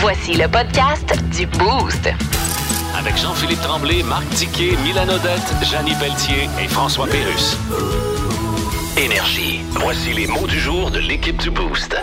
Voici le podcast du Boost. Avec Jean-Philippe Tremblay, Marc Tiquet, Milan Odette, Janine Pelletier et François Pérus. Énergie. Voici les mots du jour de l'équipe du Boost.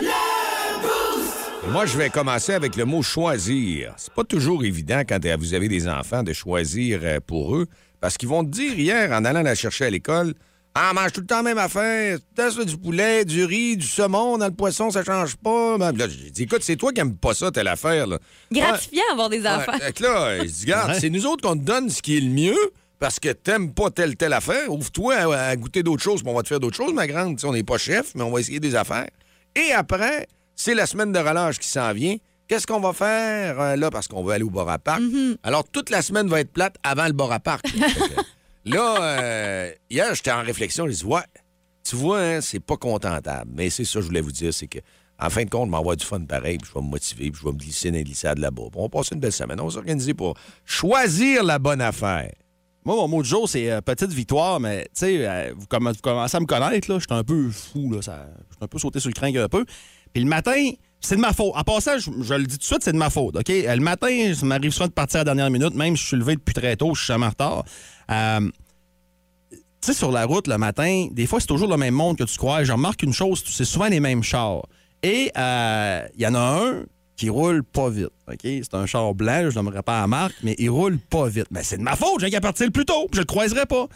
Moi, je vais commencer avec le mot choisir. C'est pas toujours évident quand vous avez des enfants de choisir euh, pour eux, parce qu'ils vont te dire hier, en allant la chercher à l'école, ah, mange tout le temps la même affaire. T'as ça, du poulet, du riz, du saumon dans le poisson, ça change pas. Ben, Là, j'ai dit, écoute, c'est toi qui aimes pas ça, telle affaire. Là. Gratifiant avoir des. Ouais, que là, je dis, regarde, c'est nous autres qu'on te donne ce qui est le mieux parce que t'aimes pas telle, telle affaire. Ouvre-toi à, à goûter d'autres choses, puis on va te faire d'autres choses, ma grande. On n'est pas chef, mais on va essayer des affaires. Et après, c'est la semaine de relâche qui s'en vient. Qu'est-ce qu'on va faire euh, là? Parce qu'on veut aller au bar à parc. Alors, toute la semaine va être plate avant le bar à parc. Là, euh, hier, j'étais en réflexion. Je dis, ouais, tu vois, hein, c'est pas contentable. Mais c'est ça que je voulais vous dire, c'est que en fin de compte, avoir du fun pareil, puis je vais me motiver, puis je vais me glisser dans les glissades là-bas. Puis On va passer une belle semaine. On va s'organiser pour choisir la bonne affaire. Moi, mon mot de jour, c'est euh, petite victoire, mais tu sais, euh, vous, comm- vous commencez à me connaître, là. Je suis un peu fou, là. Ça, je suis un peu sauté sur le cringue un peu. Puis le matin, c'est de ma faute. En passant, je, je le dis tout de suite, c'est de ma faute, OK? Le matin, ça m'arrive souvent de partir à la dernière minute, même si je suis levé depuis très tôt, je suis jamais en retard. Euh, tu sais, sur la route, le matin, des fois, c'est toujours le même monde que tu crois. Je remarque une chose, c'est souvent les mêmes chars. Et euh, il y en a un qui roule pas vite. C'est un char blanc, je n'aimerais pas la marque, mais il roule pas vite. Mais c'est de ma faute, j'ai qu'à partir le plus tôt, je le croiserai pas.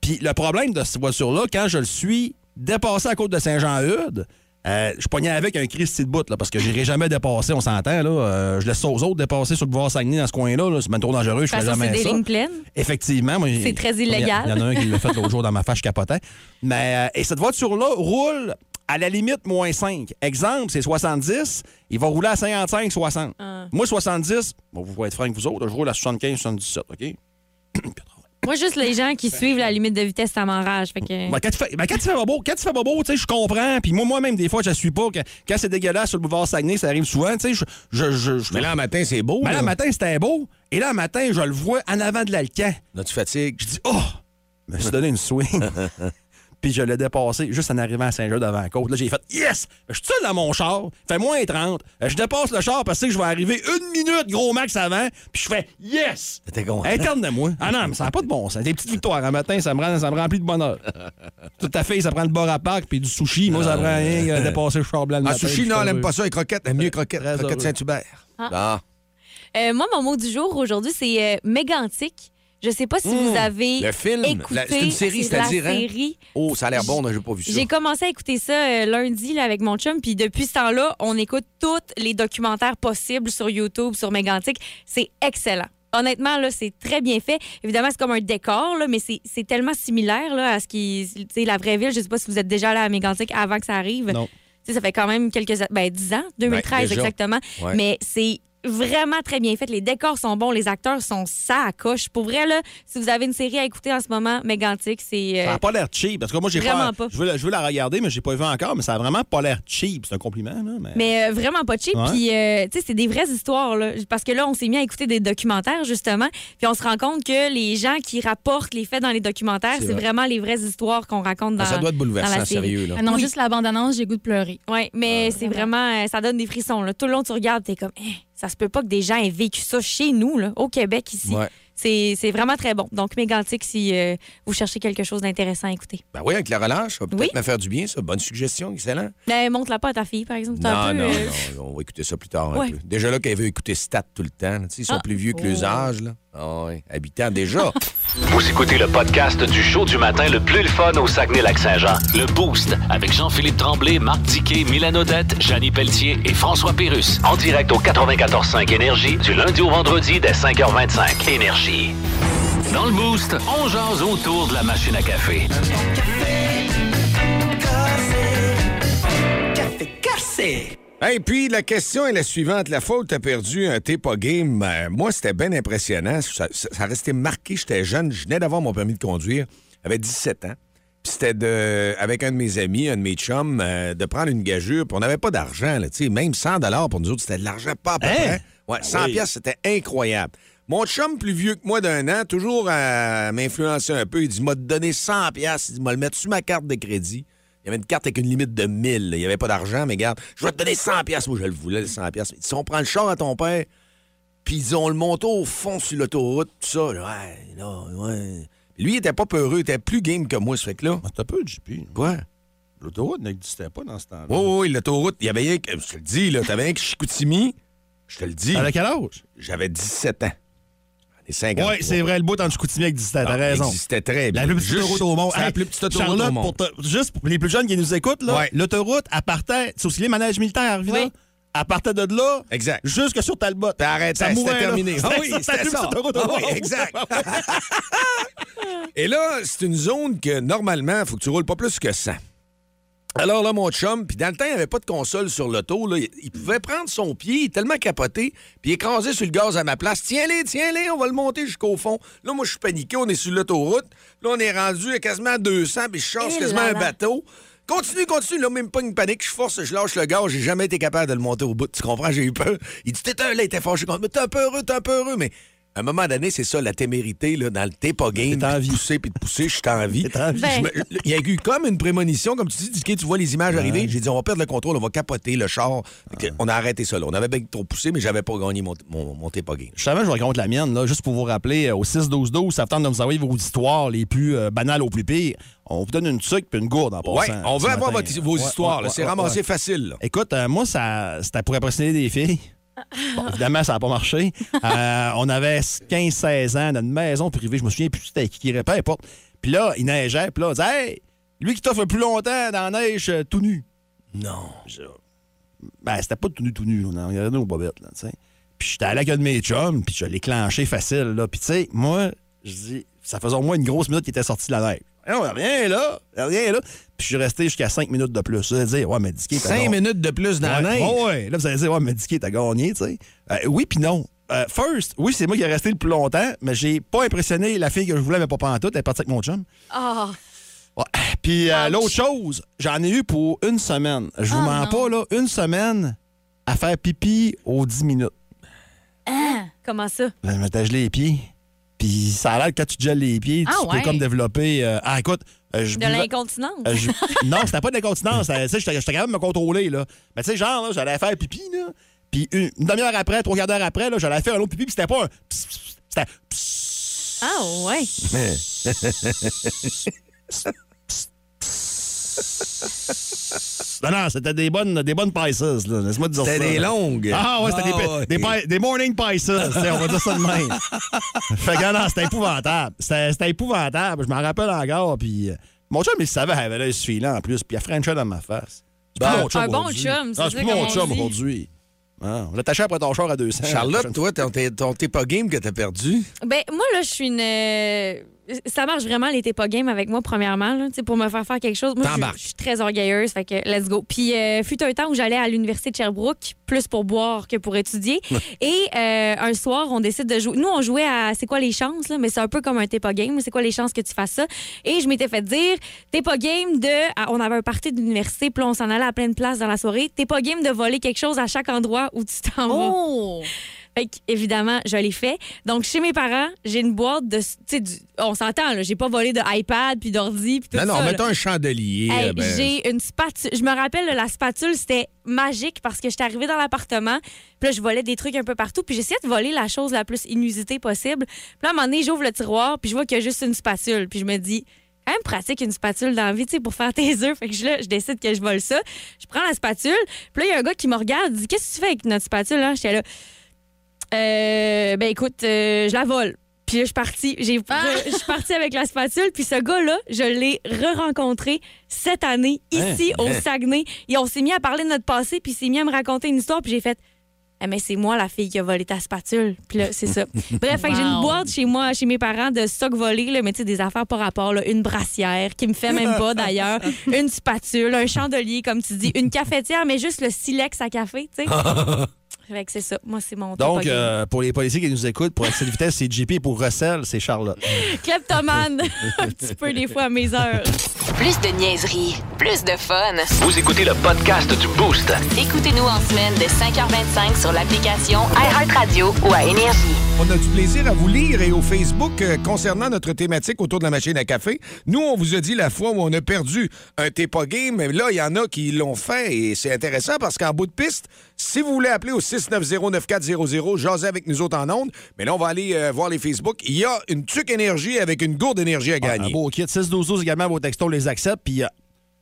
Puis le problème de cette voiture-là, quand je le suis dépassé à côte de Saint-Jean-Eudes, euh, je pognais avec un Christy de bout, là, parce que j'irai jamais dépasser, on s'entend. là. Euh, je laisse ça aux autres dépasser sur le boulevard Saguenay dans ce coin-là. là. C'est même trop dangereux, je façon, jamais c'est des ça. lignes pleines. Effectivement. moi, C'est très illégal. Il y, en a un qui l'a fait l'autre jour dans ma fâche capotait. Mais, euh, et cette voiture-là roule à la limite moins 5. Exemple, c'est 70. Il va rouler à 55, 60. Ah. Moi, 70, bon, vous pouvez être franc que vous autres, je roule à 75, 77, OK? Moi, juste les gens qui suivent la limite de vitesse, ça m'enrage. Fait que... Ben, quand tu fais, ben, quand tu fais quand fais sais, je comprends. Puis moi, moi-même, des fois, je suis pas. que- Quand c'est dégueulasse sur le boulevard Saguenay, ça arrive souvent. Tu sais, je, je, je, je- Mais là, le matin, c'est beau. Là, là. le matin, c'était beau. Et là, le matin, je le vois en avant de l'Alcan. Là, tu fatigues. Je dis, oh! Je me suis donné une swing. Puis je l'ai dépassé juste en arrivant à Saint-Jean devant la côte. Là, j'ai fait Yes! Je suis seul dans mon char. Fait moins 30. Euh, Je dépasse le char parce que je vais arriver une minute, gros max avant. Puis je fais Yes! T'es content. Interne de moi. Ah non, mais ça n'a pas de bon sens. Des petites victoires. Un matin, ça me, rend- ça me remplit de bonheur. Tout à fait, ça prend le bar à parc puis du sushi. Moi, ça prend rien que dépasser le char blanc. le Ah, matin, sushi, non, elle n'aime pas ça. Les croquettes, elle aime mieux croquettes. Croquettes heureux. Saint-Hubert. Ah. Euh, moi, mon mot du jour aujourd'hui, c'est euh, mégantique. Je sais pas si vous avez Mmh. Le film. écouté. La- c'est une série, c'est c'est-à-dire, hein? série. Oh, ça a l'air bon, j'ai pas vu ça. J'ai commencé à écouter ça euh, lundi là, avec mon chum, puis depuis ce temps-là, on écoute tous les documentaires possibles sur YouTube, sur Mégantic. C'est excellent. Honnêtement, là, c'est très bien fait. Évidemment, c'est comme un décor, là, mais c'est c'est tellement similaire là, à ce qui. Sais, la vraie ville, je sais pas si vous êtes déjà allé à Mégantic avant que ça arrive. Non. Tu sais, ça fait quand même quelques. Ben, 10 ans, 2013 Ouais, déjà. exactement. Ouais. Mais c'est vraiment très bien fait. Les décors sont bons, les acteurs sont ça à coche. Pour vrai, là, si vous avez une série à écouter en ce moment, Mégantic, c'est. euh, Ça n'a pas l'air cheap. Parce que moi, j'ai Vraiment pas. Je veux, la- je veux la regarder, mais j'ai pas vu encore. Mais ça a vraiment pas l'air cheap. C'est un compliment, là. Mais... Mais euh, vraiment pas cheap. Ouais. Puis, euh, tu sais, c'est des vraies histoires. Là. Parce que là, on s'est mis à écouter des documentaires, justement. Puis, on se rend compte que les gens qui rapportent les faits dans les documentaires, C'est c'est vrai. vraiment les vraies histoires qu'on raconte dans Ah, ça doit être bouleversant, sérieux. Là. Ah non, Oui. juste la bande-annonce, j'ai goût de pleurer. Oui, mais c'est vraiment. euh, ça donne des frissons. Là. Tout le long, tu regardes, t'es comme, Eh, ça se peut pas que des gens aient vécu ça chez nous, là, au Québec, ici. Ouais. C'est vraiment très bon. Donc, Mégantic, si euh, vous cherchez quelque chose d'intéressant à écouter. Ben oui, avec la relâche, ça va peut-être Oui. me faire du bien, ça. Bonne suggestion, excellent. Mais montre-la pas à ta fille, par exemple. Non, un peu, non, euh, non, on va écouter ça plus tard un Ouais. peu. Déjà là, qu'elle veut écouter Stat tout le temps. là. Ils sont Ah. plus vieux que les âges, là. Ah oui, habitants déjà. Vous écoutez le podcast du show du matin le plus le fun au Saguenay-Lac-Saint-Jean. Le Boost avec Jean-Philippe Tremblay, Marc Tiquet, Milan Odette, Janine Pelletier et François Pérus. En direct au 94.5 Énergie du lundi au vendredi dès 5h25. Énergie. Dans le Boost, on jase autour de la machine à café. Et puis, la question est la suivante. La fois où tu as perdu un thé pas game, ben, moi, c'était bien impressionnant. Ça, ça- ça restait marqué. J'étais jeune. Je venais d'avoir mon permis de conduire. J'avais 17 ans. Puis c'était de, avec un de mes amis, un de mes chums, euh, de prendre une gageure. Puis on n'avait pas d'argent. là, tu sais, Même 100 pour nous autres, c'était de l'argent pas à peu Hein? Ouais, 100 oui. piastres, c'était incroyable. Mon chum, plus vieux que moi d'un an, toujours à m'influencer un peu, il dit, m'a donné 100 piastres. Il dit, m'a le mettre sur ma carte de crédit. Il avait une carte avec une limite de 1000. là. Il n'y avait pas d'argent, mais regarde, je vais te donner 100 pièces. Moi, je le voulais, le 100 pièces. Si on prend le char à ton père, puis ils ont le monto au fond sur l'autoroute, tout ça, là, ouais, là, ouais. Lui, il était pas peureux, il était plus game que moi, ce fait que là. C'est un peu, JP. Quoi? L'autoroute n'existait pas dans ce temps-là. Oui, oui, oui, l'autoroute, il y avait rien que, je te le dis, là, t'avais rien que Chicoutimi, je te le dis. À quel âge? J'avais 17 ans. Les 50. Oui, c'est vrai, le bout en Chicoutimi existait, t'as Ah, raison. existait très bien. La plus petite autoroute au monde. C'est la Hey, plus petite autoroute Charlotte, au monde. pour te- juste pour les plus jeunes qui nous écoutent, Ouais. l'autoroute, elle partait, c'est aussi les manèges militaires, là, Oui. elle partait de là Exact. jusque sur Talbot. Arrête, Ça c'était terminé. Ah oui, C'était ça. Ah oui, exact. Et là, c'est une zone que normalement, il faut que tu roules pas plus que 100. Alors là, mon chum, puis dans le temps, il n'y avait pas de console sur l'auto. là. Il, pouvait prendre son pied, il est tellement capoté, puis écraser sur le gaz à ma place. Tiens-les, tiens-les, on va le monter jusqu'au fond. Là, moi, je suis paniqué, on est sur l'autoroute. Là, on est rendu à quasiment à 200, puis je change Eh quasiment là un bateau. Continue, continue. Là, même pas une panique. Je force, je lâche le gaz. J'ai jamais été capable de le monter au bout. Tu comprends? J'ai eu peur. Il dit, t'es un, là, il était fâché contre moi. T'es un peu heureux, t'es un peu heureux. Mais à un moment donné, c'est ça, la témérité, là, dans le t'es pas game. T'es en puis de pousser, puis de pousser, je suis en vie. T'es en vie. Ben- Je me- Il y a eu comme une prémonition, comme tu dis, Dicky, tu vois les images arriver. J'ai dit, on va perdre le contrôle, on va capoter le char. On a arrêté ça, là. On avait bien trop poussé, mais j'avais pas gagné mon, mon, mon t'es pas game. Justement, je vous raconte la mienne, là, juste pour vous rappeler, euh, au 6-12-12, ça tente de vous envoyer vos histoires les plus euh, banales au plus pire. On vous donne une sucre puis une gourde en passant. Ouais, on veut avoir votre- vos Ouais, histoires. c'est ramassé facile. là. Écoute, euh, moi, ça, c'était pour impressionner des filles. Bon, évidemment, ça n'a pas marché. Euh, on avait 15-16 ans dans une maison privée. Je me souviens plus c'était qui qui irait, peu importe. Puis là, il neigeait. Puis là, on disait, hey, lui qui t'offre plus longtemps dans la neige euh, tout nu. Non. Je- Ben, c'était pas tout nu, tout nu. On en regardait nos bobettes, là, tu sais. Puis j'étais allé avec un de mes chums, puis je l'ai clenché facile, là. Puis tu sais, moi, je dis, ça faisait au moins une grosse minute qu'il était sorti de la neige. Non, rien là, rien là. Puis je suis resté jusqu'à 5 minutes de plus. Vous allez dire, ouais, mais Dicky, t'as Cinq gagné. minutes de plus dans la Ouais, neige. ouais, ouais. Là, vous allez dire, ouais, mais Dicky, t'as gagné, tu sais. Euh, oui, puis non. Euh, first, oui, c'est moi qui ai resté le plus longtemps, mais j'ai pas impressionné la fille que je voulais, mais pas pantoute. Elle est partie avec mon chum. Ah, Ouais. Puis euh, l'autre chose, j'en ai eu pour une semaine. Je vous Ah, mens non. pas, là, une semaine à faire pipi aux 10 minutes. comment ça? Je me gelé les pieds. Puis ça a l'air que quand tu te gèles les pieds, Ah, tu ouais. peux comme développer. euh, ah, écoute, euh, je De buvais- l'incontinence? euh, je- non, c'était pas de l'incontinence. Euh, tu sais, J'étais j'étais capable de me contrôler. Là. Mais tu sais, genre, là, j'allais faire pipi. Là, puis une, une demi-heure après, trois quarts d'heure après, là, j'allais faire un autre pipi. Puis c'était pas un. pss, pss, C'était. pss. Ah, ouais. Non, non, c'était des bonnes, des bonnes Pisces. là. Laisse-moi te dire ça. C'était des longues. Ah ouais, c'était des, ouais. des, morning Pisces. on va dire ça de même. fait que non, c'était épouvantable. C'était épouvantable. Je m'en rappelle encore. Puis euh, mon chum, il savait, il avait l'œil filant en plus. Puis il a Frenché dans ma face. C'est plus Bon. mon chum Un bon chum, c'est Ah, ça c'est plus mon chum aujourd'hui. Ah, on l'a attaché après ton char à 200. Charlotte, toi, t'es ton t'es pas game que t'as perdu? Ben, moi, là, je suis une. Ça marche vraiment, les t'es pas game avec moi, premièrement, là, tu sais, pour me faire faire quelque chose. Moi, je- je suis très orgueilleuse, fait que let's go. Puis, euh, fut un temps où j'allais à l'université de Sherbrooke, plus pour boire que pour étudier. Et euh, un soir, on décide de jouer. Nous, on jouait à C'est quoi les chances, là, mais c'est un peu comme un t'es pas game. C'est quoi les chances que tu fasses ça? Et je m'étais fait dire, t'es pas game de. ah, On avait un party d'université, puis là, on s'en allait à pleine place dans la soirée. T'es pas game de voler quelque chose à chaque endroit où tu t'en vas. Fait évidemment, je l'ai fait. Donc, chez mes parents, j'ai une boîte de. Tu sais, du- on s'entend, là. J'ai pas volé de iPad puis d'ordi puis tout Non, non, ça. là. mettons un chandelier. Hey, euh, ben, J'ai une spatule. Je me rappelle, là, la spatule, c'était magique parce que j'étais arrivée dans l'appartement. Puis là, je volais des trucs un peu partout. Puis j'essayais de voler la chose la plus inusitée possible. Puis là, à un moment donné, j'ouvre le tiroir. Puis je vois qu'il y a juste une spatule. Puis je me dis, quand même pratique une spatule dans la vie, tu sais, pour faire tes œufs. Fait que je, là, je décide que je vole ça. Je prends la spatule. Puis là, il y a un gars qui me regarde. dit, Qu'est-ce que tu fais avec notre spatule? Là? J'étais là, euh, ben écoute, euh, je la vole. Puis là, je suis partie. J'ai- Je suis partie avec la spatule. Puis ce gars-là, je l'ai re-rencontré cette année, ici, au Saguenay. Et on s'est mis à parler de notre passé. Puis il s'est mis à me raconter une histoire. Puis j'ai fait. Ah, mais c'est moi la fille qui a volé ta spatule. Puis là, c'est ça. Bref, que j'ai une Wow. boîte chez moi, chez mes parents, de stock volé, là, mais tu sais, des affaires par rapport, là, une brassière qui me fait même pas d'ailleurs, une spatule, un chandelier, comme tu dis, une cafetière, mais juste le silex à café, tu sais. fait que c'est ça. Moi, c'est mon Donc, euh, pour les policiers qui nous écoutent, pour excès de vitesse, c'est JP. Pour recel, c'est Charlotte. Kleptomane, un petit peu des fois à mes heures. Plus de niaiserie, plus de fun. Vous écoutez le podcast du Boost. Écoutez-nous en semaine de 5h25 sur l'application iHeartRadio ou à Énergie. On a du plaisir à vous lire et au Facebook euh, concernant notre thématique autour de la machine à café. Nous, on vous a dit la fois où on a perdu un Tepa Game, mais là, il y en a qui l'ont fait et c'est intéressant parce qu'en bout de piste, si vous voulez appeler au 690-9400, jasez avec nous autres en ondes. Mais là, on va aller euh, voir les Facebook. Il y a une tuque énergie avec une gourde d'énergie à Un gagner. beau kit 6 12 12 également, vos textos, on les accepte. Puis euh,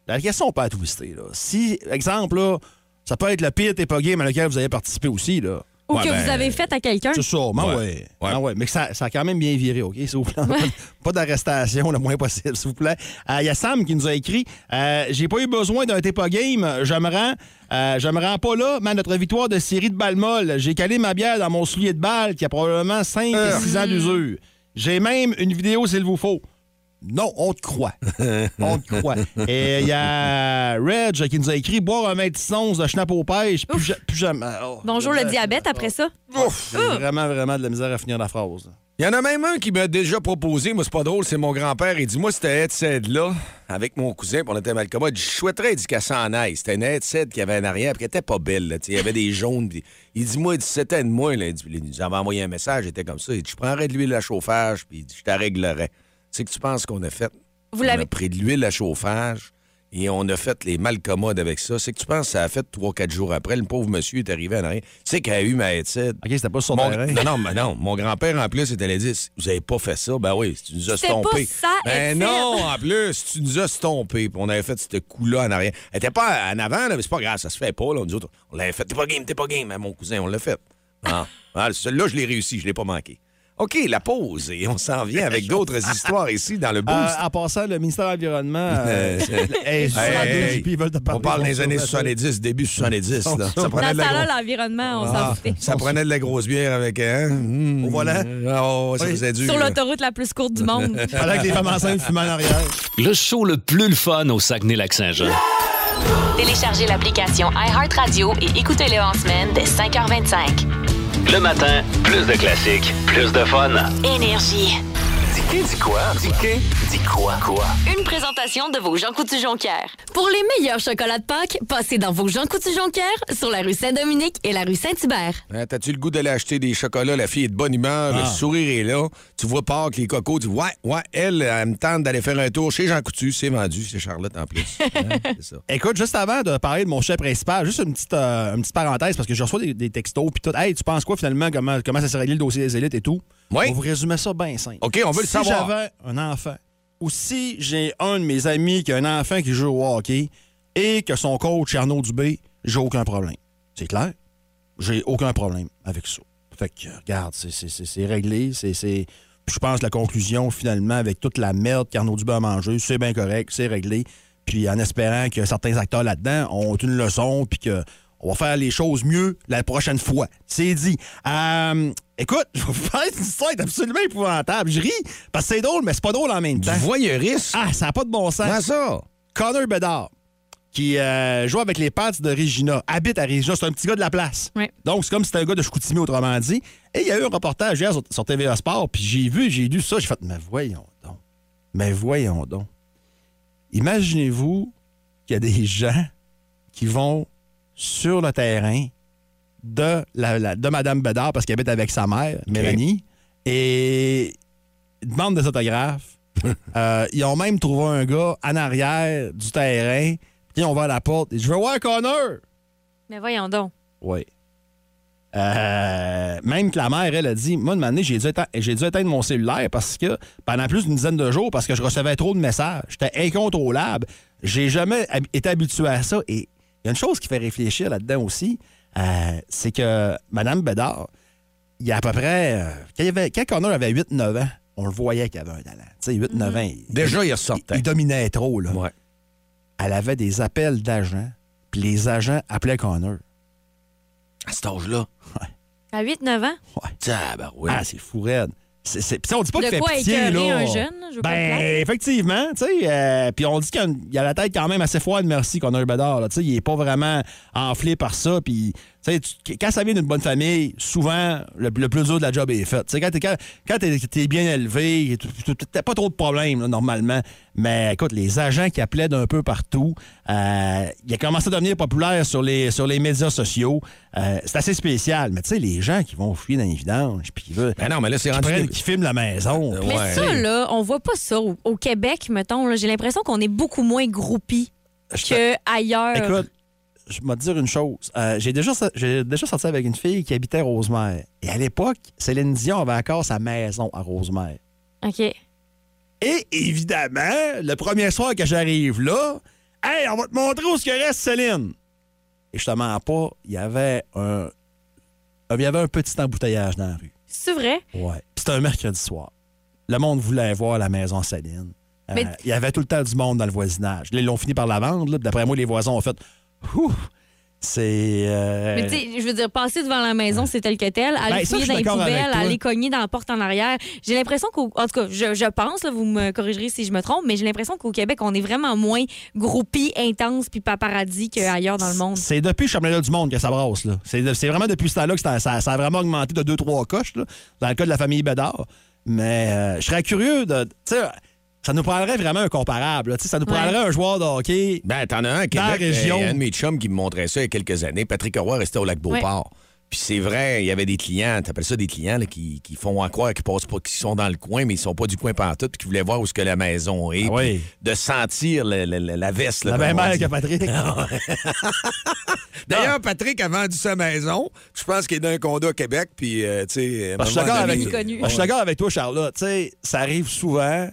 la question peut être twistée. Là. Si, exemple, là, ça peut être le pire Tepa Game à lequel vous avez participé aussi. Là. Ou Ouais, que ben, vous avez fait à quelqu'un. C'est ça, ben Ouais. ouais. Ouais. Ouais. Mais que ça, ça a quand même bien viré, OK, s'il vous plaît. Pas, pas d'arrestation le moins possible, s'il vous plaît. Euh, Il y a Sam qui nous a écrit euh, J'ai pas eu besoin d'un Tepa Game. Je me rends. euh, je me rends pas là, mais à notre victoire de série de balles molles, j'ai calé ma bière dans mon soulier de balle qui a probablement 5 et 6 ans d'usure. J'ai même une vidéo s'il vous faut. Non, on te croit. on te croit. Et il y a Reg qui nous a écrit boire un 26 onces de schnapp aux pêches, plus, ja- plus jamais. Oh, Bonjour le diabète après ça. Ouf! J'ai vraiment, vraiment de la misère à finir la phrase. Il y en a même un qui m'a déjà proposé, moi c'est pas drôle, c'est mon grand-père. Il dit Moi, c'était headset-là, avec mon cousin, puis on était mal commode. Je souhaiterais, il dit qu'elle s'en aille. C'était une headset qui avait en arrière, puis qui était pas belle. là, Il y avait des jaunes. il dit Moi, il dit C'était de moi. Là. Il dit, il nous avait envoyé un message, il était comme ça. Il dit Je prendrais de l'huile à chauffage, puis il dit, je te réglerais. C'est que tu penses qu'on a fait Vous On a pris de l'huile à chauffage et on a fait les malcommodes avec ça. C'est que tu penses que ça a fait 3-4 jours après. Le pauvre monsieur est arrivé en arrière. Tu sais qu'il a eu ma headset. OK, c'était pas sur Mon- terrain. non, non, mais non. Mon grand-père, en plus, il allait dire Vous avez pas fait ça? Ben oui, tu nous as stompé. Ben non, en plus, tu nous as stompé. Puis on avait fait ce coup-là en arrière. Elle était pas en avant, là, mais c'est pas grave, ça se fait pas. Là. Nous autres, on l'avait fait. T'es pas game, t'es pas game. Mais mon cousin, on l'a fait. Ah. Ah, Celui-là, je l'ai réussi, je l'ai pas manqué. OK, la pause. Et on s'en vient avec d'autres histoires ici dans le boost. Euh, en passant, le ministère de l'Environnement. euh, hey, Hey, hey, puis ils veulent te parler on parle de des années ça. 70, début 70. Là. Ça Dans prenait de la l'environnement, on s'en Ah, ça prenait de la grosse bière avec hein? Mm. Au volant? Oh, ça Oui. faisait dur. Sur l'autoroute la plus courte du monde. Pendant que les femmes enceintes fument en arrière. Le show le plus le fun au Saguenay-Lac-Saint-Jean. Téléchargez l'application iHeartRadio et écoutez-le en semaine dès 5h25. Le matin, plus de classiques, plus de fun. Énergie. Dis quoi? Dis dis quoi? Quoi? Une présentation de vos Jean Coutu-Jonquière. Pour les meilleurs chocolats de Pâques, passez dans vos Jean Coutu-Jonquière sur la rue Saint-Dominique et la rue Saint-Hubert. Hein, T'as-tu le goût d'aller acheter des chocolats? La fille est de bonne humeur, Ah. le sourire est là. Tu vois Pâques, les cocos, tu dis, ouais, ouais, elle, elle me tente d'aller faire un tour chez Jean Coutu. C'est vendu, c'est Charlotte en plus. Hein, c'est ça. Écoute, juste avant de parler de mon chef principal, juste une petite, euh, une petite parenthèse parce que je reçois des, des textos puis tout. Hey, tu penses quoi finalement, comment, comment ça s'est réglé le dossier des élites et tout? Oui. On vous résumer ça bien simple. OK, on veut le si savoir. j'avais un enfant ou si j'ai un de mes amis qui a un enfant qui joue au hockey et que son coach est Arnaud Dubé, j'ai aucun problème. C'est clair? J'ai aucun problème avec ça. Fait que, regarde, c'est- réglé. c'est Je pense que la conclusion, finalement, avec toute la merde qu'Arnaud Dubé a mangée, c'est bien correct, c'est réglé. Puis en espérant que certains acteurs là-dedans ont une leçon, puis que on va faire les choses mieux la prochaine fois. C'est dit. Euh, écoute, je vais vous parler d'une histoire absolument épouvantable. Je ris parce que c'est drôle, mais c'est pas drôle en même Du temps. voyeurisme? Ah, ça n'a pas de bon sens. Comment ça? Connor Bedard, qui euh, joue avec les Pats de Regina, habite à Regina. C'est un petit gars de la place. Ouais. Donc, c'est comme si c'était un gars de Chicoutimi, autrement dit. Et il y a eu un reportage hier sur, sur TVA Sport, puis j'ai vu, j'ai lu ça, j'ai fait, mais voyons donc. Mais voyons donc. Imaginez-vous qu'il y a des gens qui vont sur le terrain de, la, la- de Mme Bedard, parce qu'elle habite avec sa mère, Mélanie, et ils demandent des autographes. Euh, ils ont même trouvé un gars en arrière du terrain. Puis on va à la porte. et Je veux voir Connor. Mais voyons donc. Oui. Euh, même que la mère, elle a dit Moi, de année, j'ai dû, éteindre- j'ai dû éteindre mon cellulaire parce que pendant plus d'une dizaine de jours, parce que je recevais trop de messages. J'étais incontrôlable. J'ai jamais hab- été habitué à ça. Et il y a une chose qui fait réfléchir là-dedans aussi euh, c'est que Mme Bédard, il y a à peu près. euh, quand, il avait, quand Connor avait 8-9 ans, on le voyait qu'il avait un talent. Tu sais, 8-9 ans. il- Déjà, il il, ressortait. il dominait trop. Là. Ouais. Elle avait des appels d'agents, puis les agents appelaient Connor. À cet âge-là? À 8-9 ans? Ouais. Tabarouette. Ah, c'est fou raide. C'est, c'est- puis on dit pas De qu'il fait quoi pitié, écœurer là. un jeune, je veux pas ben, effectivement, tu sais. euh, puis on dit qu'il y a la tête quand même assez froide, merci, qu'on a un Bédard. là. Tu sais, il est pas vraiment enflé par ça. Puis, tu tu- quand ça vient d'une bonne famille, souvent, le, le plus dur de la job est fait. Tu sais, quand t'es, quand, quand t'es- t'es bien élevé, tu- tu- t'as pas trop de problèmes, là, normalement. Mais écoute, les agents qui appelaient d'un peu partout, euh, il a commencé à devenir populaire sur les, sur les médias sociaux. Euh, c'est assez spécial. Mais tu sais, les gens qui vont fouiller dans les vidanges, puis qui veulent. Ben non, mais là, c'est rendu... prennent- qui filment la maison. Euh, Mais Ouais. ça, là, on voit pas ça au, au Québec, mettons. J'ai l'impression qu'on est beaucoup moins te- qu'ailleurs. Écoute, je vais te dire une chose. Euh, j'ai déjà, j'ai déjà sorti avec une fille qui habitait Rosemère. Et à l'époque, Céline Dion avait encore sa maison à Rosemère. OK. Et évidemment, le premier soir que j'arrive là, hey, on va te montrer où ce que reste Céline. Et je te mens pas, il y avait un, il y avait un petit embouteillage dans la rue. C'est vrai? Ouais. Puis C'était un mercredi soir. Le monde voulait voir la maison Céline. Euh, Mais- Il y avait tout le temps du monde dans le voisinage. Là, ils l'ont fini par la vendre. là. D'après moi, les voisins ont fait c'est. euh, Mais tu sais, je veux dire, passer devant la maison, c'est tel que tel. Aller Ben, fouiller je suis dans les poubelles, aller cogner dans la porte en arrière. J'ai l'impression qu'au. En tout cas, je, je pense, là, vous me corrigerez si je me trompe, mais j'ai l'impression qu'au Québec, on est vraiment moins groupis, intense puis paparazzi qu'ailleurs dans le monde. C'est depuis le championnat du monde que ça brasse. là. C'est de- vraiment depuis ce temps-là que ça, ça- ça a vraiment augmenté de 2-3 coches, là, dans le cas de la famille Bédard. Mais euh, je serais curieux de. Tu sais, ça nous prendrait vraiment un comparable. là. Tu sais, Ça nous Ouais. prendrait un joueur de hockey. Ben, t'en as un la Québec. région. euh, un de mes chums qui me montrait ça il y a quelques années. Patrick Roy restait au lac Beauport. Puis c'est vrai, il y avait des clients, t'appelles ça des clients là, qui, qui font en croire qu'ils passent pas, qu'ils sont dans le coin, mais ils sont pas du coin pantoute, puis qui voulaient voir où ce que la maison est. Ah oui. De sentir le- le- le- la veste. La même mère que Patrick. D'ailleurs, Patrick a vendu sa maison. Je pense qu'il est dans un condo à Québec, puis, euh, tu sais... je suis d'accord avec, connu. Je suis d'accord avec toi, Charlotte. Tu sais, ça arrive souvent.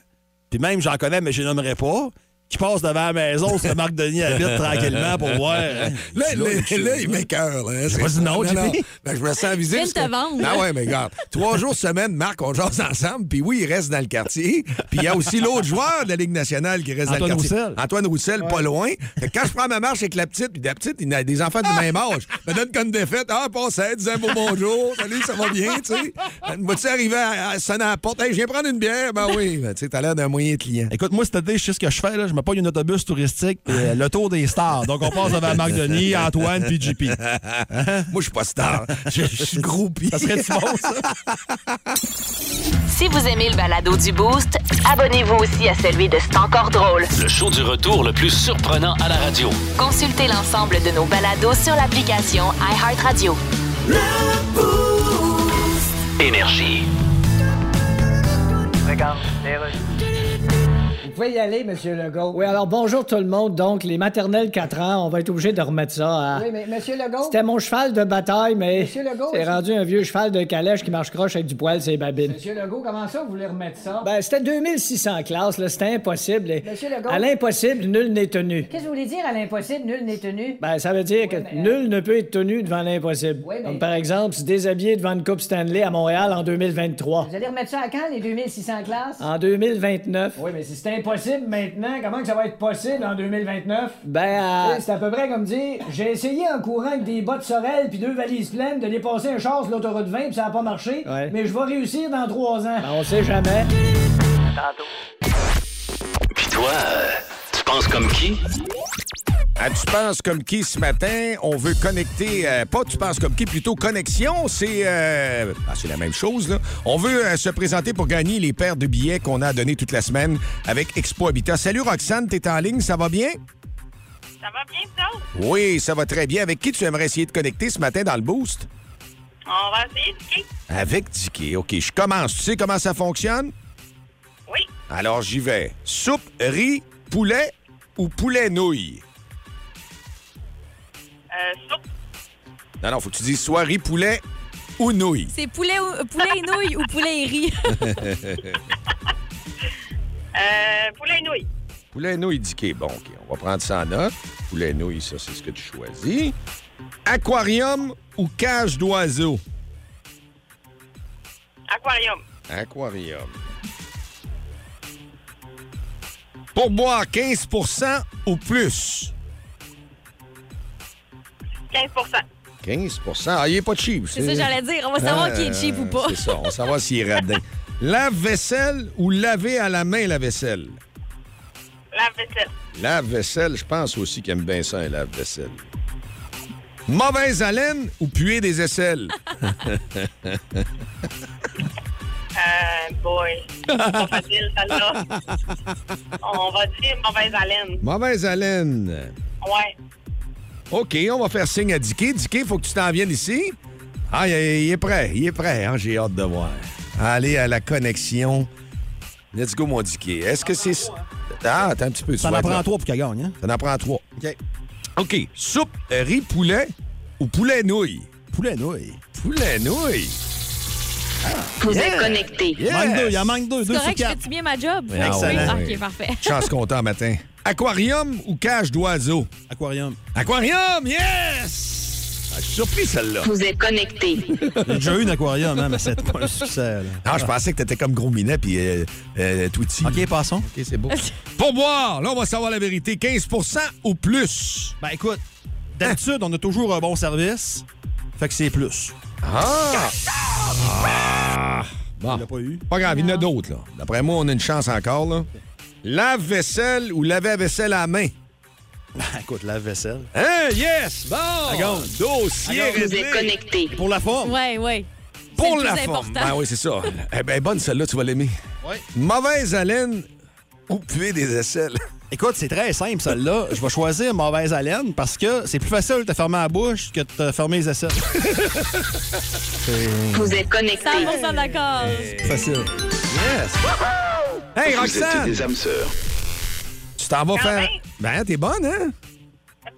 Puis même, j'en connais, mais je nommerai pas. Qui passent devant la maison, c'est Marc Denis habite tranquillement pour voir. hein. Là, là, là, il m'écœure. Là. J'ai pas dit non, non, JP. Ben, je me sens visé. Parce te que- vendre. Ah ouais, mais regarde. Trois jours semaine, Marc, on jase ensemble. Puis oui, il reste dans le quartier. Puis il y a aussi l'autre joueur de la Ligue nationale qui reste dans le quartier. Roussel. Antoine Roussel, pas loin. Fait que quand je prends ma marche avec la petite, puis la petite, il a des enfants du même âge. Me donne comme défaite. Ah, passez, disais un beau bonjour. Salut, ça va bien, tu sais. Vas-tu arriver à, à sonner à la porte? Hey, je viens prendre une bière? Ben oui. Ben, tu sais, t'as l'air d'un moyen client. Écoute, moi, cet été, je sais ce que je fais. Là. Je me pogne un autobus touristique, euh, le tour des stars. Donc, on passe devant Marc Denis, Antoine, puis JP. Moi, je suis pas star. Je suis groupie. Ça serait-tu bon, ça? Si vous aimez le balado du Boost, abonnez-vous aussi à celui de C'est encore drôle. Le show du retour le plus surprenant à la radio. Consultez l'ensemble de nos balados sur l'application iHeartRadio. Énergie. Vous pouvez y aller, Monsieur Legault. Oui, alors bonjour tout le monde. Donc, les maternelles 4 ans, on va être obligé de remettre ça à... Oui, mais Monsieur Legault. C'était mon cheval de bataille, mais Monsieur Legault, c'est rendu un vieux cheval de calèche qui marche croche avec du poil sur les babines. Monsieur Legault, comment ça, vous voulez remettre ça? Ben, c'était 2600 classes, là, c'était impossible. Et Monsieur Legault. À l'impossible, nul n'est tenu. Qu'est-ce que vous voulez dire à l'impossible, nul n'est tenu? Ben, ça veut dire que mais, euh, nul ne peut être tenu devant l'impossible. Oui, mais- Comme par exemple, se déshabiller devant une Coupe Stanley à Montréal en 2023. Vous allez remettre ça à quand, les 2600 classes? En 2029. Oui, mais si c'est impossible maintenant, comment que ça va être possible en 2029? Ben, à- C'est à peu près comme dire j'ai essayé en courant avec des bottes sorel puis deux valises pleines de dépasser un char sur l'autoroute 20 puis ça a pas marché. Ouais. Mais je vais réussir dans trois ans. ben, on sait jamais. Puis toi, euh, tu penses comme qui? Ah, tu penses comme qui ce matin? On veut connecter, euh, pas tu penses comme qui, plutôt connexion. C'est euh, ah, c'est la même chose. Là. On veut euh, se présenter pour gagner les paires de billets qu'on a donnés toute la semaine avec Expo Habitat. Salut Roxane, t'es en ligne, ça va bien? Ça va bien, ça? Oui, ça va très bien. Avec qui tu aimerais essayer de connecter ce matin dans le boost? On va essayer qui? Avec Dicky. OK, je commence. Tu sais comment ça fonctionne? Oui. Alors j'y vais. Soupe, riz, poulet ou poulet-nouille? Euh, soupe. Non, non, faut que tu dises soit riz, poulet ou nouille. C'est poulet, ou- poulet et nouilles ou poulet et riz? Euh, poulet et nouilles. Poulet nouilles Dicky. Bon, OK, on va prendre ça en note. Poulet nouilles, ça, c'est ce que tu choisis. Aquarium ou cage d'oiseaux? Aquarium. Aquarium. Pour boire 15% ou plus? 15 15 Ah, il est pas cheap. C'est ça que j'allais dire. On va savoir qui est cheap ou pas. C'est ça, on va savoir s'il est radin. Lave-vaisselle ou laver à la main la vaisselle? Lave-vaisselle. Lave-vaisselle, je pense aussi qu'il aime bien ça, un lave-vaisselle. Mauvaise haleine ou puer des aisselles? Euh, boy. C'est pas facile, celle-là. On va dire mauvaise haleine. Mauvaise haleine. Ouais. OK, on va faire signe à Dicky. Dicky, il faut que tu t'en viennes ici. Ah, il est, il est prêt, il est prêt. hein, J'ai hâte de voir. Allez à la connexion. Let's go, mon Dicky. Est-ce que c'est... Ah, attends un petit peu. tu Ça en prend trois pour qu'elle gagne. Hein? Ça en prend trois. OK. OK. Soupe, riz, poulet ou poulet nouille? Poulet nouille. Poulet nouille. Vous Yeah. êtes connecté. Yes. Manque deux, il en manque deux. C'est correct, je fais-tu bien ma job? Ah, Excellent. Oui, OK, parfait. Chance content matin. Aquarium ou cage d'oiseau? Aquarium. Aquarium, yes! Ah, je suis surpris, celle-là. Vous êtes connecté. J'ai déjà eu un aquarium, hein, mais c'est pas un succès. là. Ah, je pensais que t'étais comme Gros Minet puis euh, euh. OK, passons. OK, c'est beau. Pour boire, là, on va savoir la vérité. 15% ou plus? Ben écoute, d'habitude, on a toujours un bon service. Fait que c'est plus. Ah! Ah! Il Bon, l'a pas eu. pas grave, il y en a d'autres, là. D'après moi, on a une chance encore, là. Lave-vaisselle ou laver la vaisselle à la main? Ben écoute, lave-vaisselle. Hein, yes! Bon! Gagne. Dossier Vous réglé. êtes connecté. Pour la forme. Oui, oui. Pour la plus forme. important. Ben oui, c'est ça. eh ben, bonne, celle-là, tu vas l'aimer. Oui. Mauvaise haleine ou puer des aisselles? Écoute, c'est très simple, celle-là. Je vais choisir mauvaise haleine parce que c'est plus facile de te fermer la bouche que de te fermer les aisselles. Vous êtes connecté. 100 d'accord. C'est facile. Yes! Hey, Vous Roxane! des âmes sœurs. Tu t'en vas Quand faire. même. Ben, t'es bonne, hein?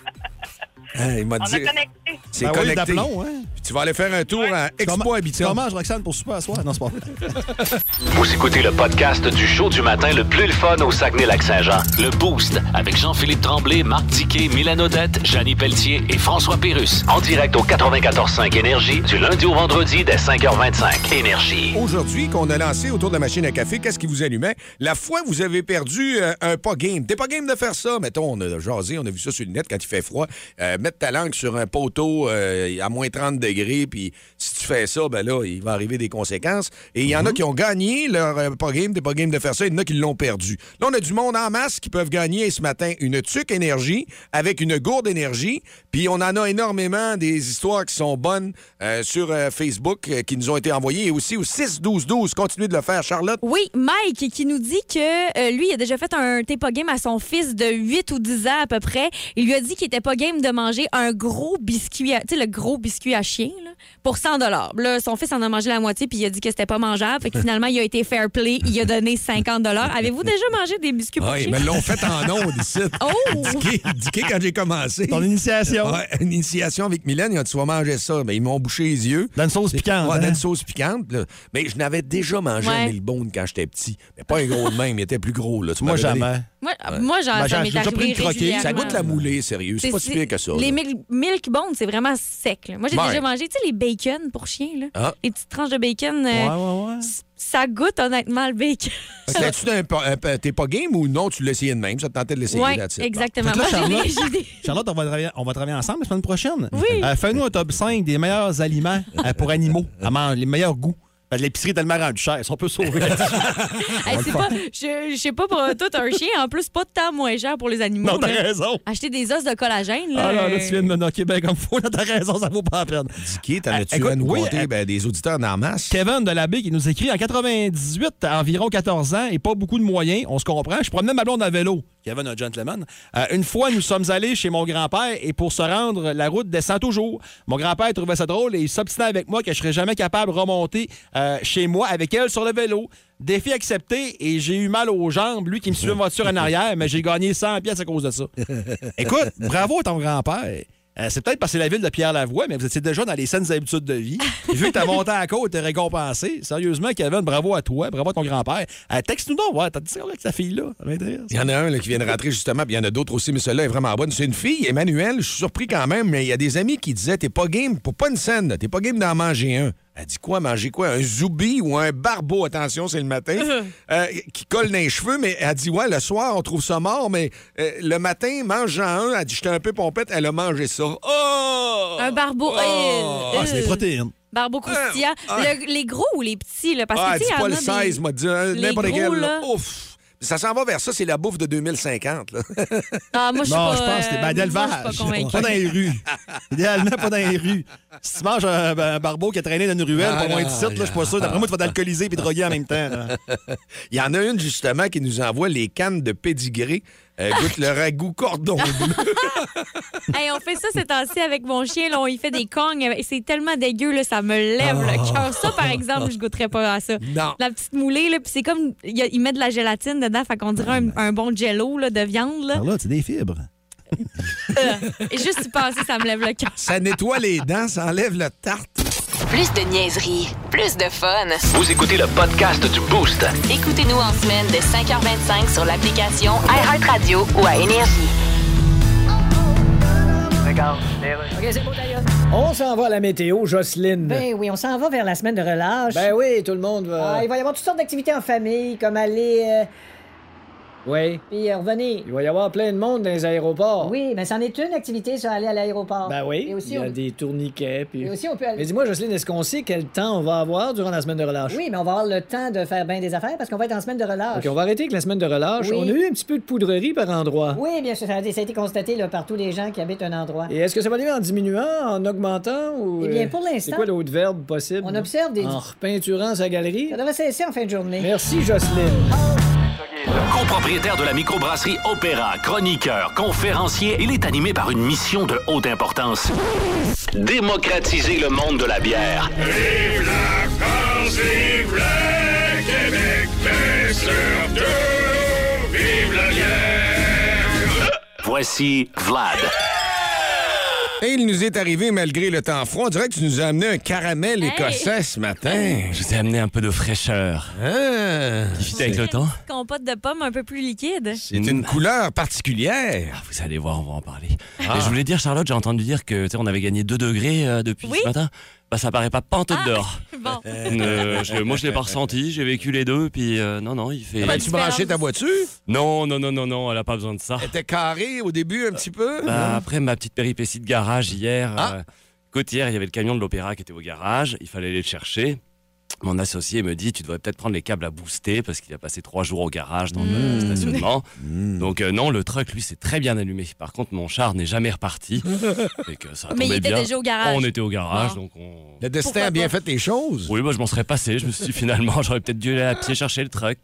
Hein, il m'a On dit. connecté. C'est Ben oui, connecté. d'aplomb, hein? Puis tu vas aller faire un tour à Expo Habitat. Comment je Roxane pour souper à soir? Non, c'est pas vrai. Vous écoutez le podcast du show du matin le plus le fun au Saguenay-Lac-Saint-Jean. Le Boost avec Jean-Philippe Tremblay, Marc Diquet, Milan Odette, Janine Pelletier et François Pérus. En direct au 94.5 Énergie du lundi au vendredi dès 5h25. Énergie. Aujourd'hui, qu'on a lancé autour de la machine à café, qu'est-ce qui vous allumait? La fois vous avez perdu euh, un pas game. T'es pas game de faire ça. Mettons, on a jasé, on a vu ça sur le net quand il fait froid. Euh, mettre ta langue sur un poteau euh, à moins 30 degrés, puis si tu fais ça, ben là, il va arriver des conséquences. Et il y en a qui ont gagné leur euh, pas game, t'es pas game de faire ça, il y en a qui l'ont perdu. Là, on a du monde en masse qui peuvent gagner ce matin une tuque énergie avec une gourde énergie, puis on en a énormément des histoires qui sont bonnes euh, sur euh, Facebook euh, qui nous ont été envoyées et aussi au 6-12-12. Continuez de le faire, Charlotte. Oui, Mike qui nous dit que euh, lui, il a déjà fait un t'es pas game à son fils de 8 ou 10 ans à peu près. Il lui a dit qu'il était pas game de manger un gros biscuit, tu sais, le gros biscuit à chien, là, pour 100 Là, son fils en a mangé la moitié puis il a dit que c'était pas mangeable. Fait que finalement, il a été fair play. Il a donné 50 Avez-vous déjà mangé des biscuits chien? me l'ont fait en ondes ici. Oh! Dicky, quand j'ai commencé. Ton initiation. Ouais, une initiation avec Mylène, ils ont dit, tu vas manger ça. Ben, ils m'ont bouché les yeux. Dans une sauce piquante. Ouais, hein? dans une sauce piquante. là. Mais je n'avais déjà mangé Ouais. un Melbourne quand j'étais petit. Mais pas un gros de même, il était plus gros. Là. Tu Moi, donné- jamais. Moi, moi j'en j'ai déjà pris une. Ça goûte la moulée, sérieux. C'est pas si pire que ça. Les mil- milk bones, c'est vraiment sec. là. Moi, j'ai Ouais. déjà mangé, tu sais, les bacon pour chien, là. Ah. Les petites tranches de bacon. euh, Ouais, ouais, ouais. Ça goûte honnêtement le bacon. Pa- T'es pas game ou non, tu l'essayais de même? Ça te tentait de l'essayer Oui, là-dessus. exactement. Là, Charlotte- on va, travailler, on va travailler ensemble la semaine prochaine. Oui. Euh, Fais-nous un top 5 des meilleurs aliments euh, pour animaux, à les meilleurs goûts. Que L'épicerie est tellement rendue chère, on peut sauver. Hey, c'est pas, je, je sais pas pour tout un chien, en plus, pas de temps moins cher pour les animaux. non, t'as raison. Acheter des os de collagène, là. Ah là, là, euh, tu viens de me knocker bien comme. Là, t'as raison, ça vaut pas la peine. Dicky, t'en Euh, as-tu à nous oui, compter? euh, Ben, des auditeurs en masse. Kevin de la Baie qui nous écrit en 98, à environ 14 ans et pas beaucoup de moyens, on se comprend. Je promenais ma blonde à vélo. Kevin, un gentleman. Euh, une fois, nous sommes allés chez mon grand-père et pour se rendre, la route descend toujours. Mon grand-père trouvait ça drôle et il s'obstinait avec moi que je serais jamais capable de remonter euh, chez moi avec elle sur le vélo. Défi accepté et j'ai eu mal aux jambes. Lui qui me suivait en voiture en arrière, mais j'ai gagné 100 pièces à cause de ça. Écoute, bravo à ton grand-père. Euh, c'est peut-être parce que c'est la ville de Pierre-Lavoie, mais vous étiez déjà dans les saines habitudes de vie. Et vu que t'as monté à la côte, t'es récompensé. Sérieusement, Kevin, bravo à toi, bravo à ton grand-père. Euh, Texte-nous donc, ouais, t'as dit ça avec sa fille-là. Ça m'intéresse. Il y en a un là, qui vient de rentrer justement, puis il y en a d'autres aussi, mais celle-là est vraiment bonne. C'est une fille, Emmanuel, je suis surpris quand même, mais il y a des amis qui disaient T'es pas game, pour pas une scène, t'es pas game d'en manger un. Elle dit quoi, manger quoi? Un zoubi ou un barbeau, attention, c'est le matin, euh, qui colle dans les cheveux, mais elle dit Ouais, le soir, on trouve ça mort, mais euh, le matin, mange-en un. Elle dit J'étais un peu pompette, elle a mangé ça. Oh! Un barbeau. Oh! Ah, c'est des protéines. Barbeau croustillant. Le- les gros ou les petits, là? Parce que, Ah, tu sais, pas le a des- 16, moi, dis euh, les n'importe gros, quel. là. Ouf! Ça s'en va vers ça, c'est la bouffe de 2050. Là. Ah, moi, je suis Non, je pense que c'est ben, d'élevage. je suis pas dans les rues. Idéalement, pas dans les rues. Si tu manges un, un barbeau qui a traîné dans une ruelle, Ah, pas loin non, de site, là, je suis pas sûr. D'après moi, tu vas t'alcooliser et droguer en même temps. là. Il y en a une, justement, qui nous envoie les cannes de pédigré. Euh, goûte le ragoût cordon bleu. Hey, on fait ça ces temps-ci avec mon chien. Là, on y fait des cognes. avec- C'est tellement dégueu, là, ça me lève le cœur. Ça, par exemple, je goûterais pas à ça. Non. La petite moulée, là, puis c'est comme. Il y a- il met de la gélatine dedans, fait qu'on dirait un, un bon jello là, de viande. Là. Là, c'est des fibres. Et juste y penser, ça me lève le cœur. Ça nettoie les dents, ça enlève le tarte. Plus de niaiserie, plus de fun. Vous écoutez le podcast du Boost. Écoutez-nous en semaine de 5h25 sur l'application iHeartRadio ou à Énergie. OK, c'est beau d'ailleurs. On s'en va à la météo, Jocelyne. Ben oui, on s'en va vers la semaine de relâche. Ben oui, tout le monde va. Ah, il va y avoir toutes sortes d'activités en famille, comme aller. euh, Oui. puis euh, revenir. Il va y avoir plein de monde dans les aéroports. Oui, mais c'en est une activité, ça, aller à l'aéroport. Ben oui. Et aussi, il y a on... des tourniquets. Puis... et aussi, on peut aller. Mais dis-moi, Jocelyne, est-ce qu'on sait quel temps on va avoir durant la semaine de relâche? Oui, mais on va avoir le temps de faire bien des affaires parce qu'on va être en semaine de relâche. OK, on va arrêter avec la semaine de relâche. Oui. On a eu un petit peu de poudrerie par endroit. Oui, bien sûr, ça a été constaté là, par tous les gens qui habitent un endroit. Et est-ce que ça va aller en diminuant, en augmentant ou. Eh bien, euh, pour C'est l'instant, quoi l'autre verbe possible? on observe des. En repeinturant sa galerie? Ça devrait cesser en fin de journée. Merci, Jocelyne. Copropriétaire de la microbrasserie Opéra, chroniqueur, conférencier, il est animé par une mission de haute importance. Démocratiser le monde de la bière. Vive la France, vive le Québec, mais surtout, vive la bière! Voici Vlad. Et il nous est arrivé, malgré le temps froid, on dirait que tu nous as amené un caramel Hey! écossais ce matin. Je vous ai amené un peu de fraîcheur. Ah, Qui fit avec le temps? Compote de pommes un peu plus liquide. c'est une couleur particulière. Ah, vous allez voir, on va en parler. Et je voulais dire, Charlotte, j'ai entendu dire que tu sais, on avait gagné 2 degrés euh, depuis Oui. ce matin. Bah, ça paraît pas pantoute Ah. dehors. Bon. Euh, je- moi, je l'ai pas ressenti. J'ai vécu les deux, puis euh, non, non, il fait. Ben, tu branchais ta voiture? Non, non, non, non, non, elle a pas besoin de ça. Elle était carrée au début un petit peu? Bah, après ma petite péripétie de garage hier, Ah. euh, écoute, hier, il y avait le camion de l'opéra qui était au garage. Il fallait aller le chercher. Mon associé me dit, tu devrais peut-être prendre les câbles à booster parce qu'il a passé trois jours au garage dans le stationnement. Donc euh, non, le truck, lui, s'est très bien allumé. Par contre, mon char n'est jamais reparti. Et que ça Mais il était bien. déjà au garage. On était au garage, donc on... Le destin Pourquoi a bien fait les choses. Oui, moi, je m'en serais passé. Je me suis dit, finalement, j'aurais peut-être dû aller à pied chercher le truck.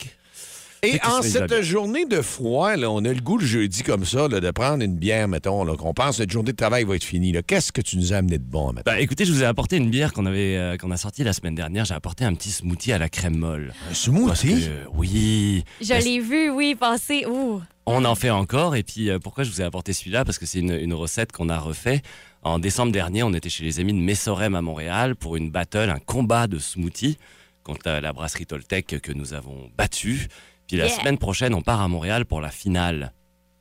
Et en cette journée de froid, là, on a le goût le jeudi comme ça là, de prendre une bière, mettons, qu'on pense que notre journée de travail va être finie. Qu'est-ce que tu nous as amené de bon maintenant? Bah écoutez, je vous ai apporté une bière qu'on avait euh, qu'on a sortie la semaine dernière. J'ai apporté un petit smoothie à la crème molle. un smoothie? que, oui, Je l'ai vu, oui, passer. Ouh. On en fait encore. Et puis, euh, pourquoi je vous ai apporté celui-là? Parce que c'est une, une recette qu'on a refait. En décembre dernier, on était chez les amis de Messorem à Montréal pour une battle, un combat de smoothie contre la, la brasserie Toltec que nous avons battue. Puis la Yeah. semaine prochaine, on part à Montréal pour la finale.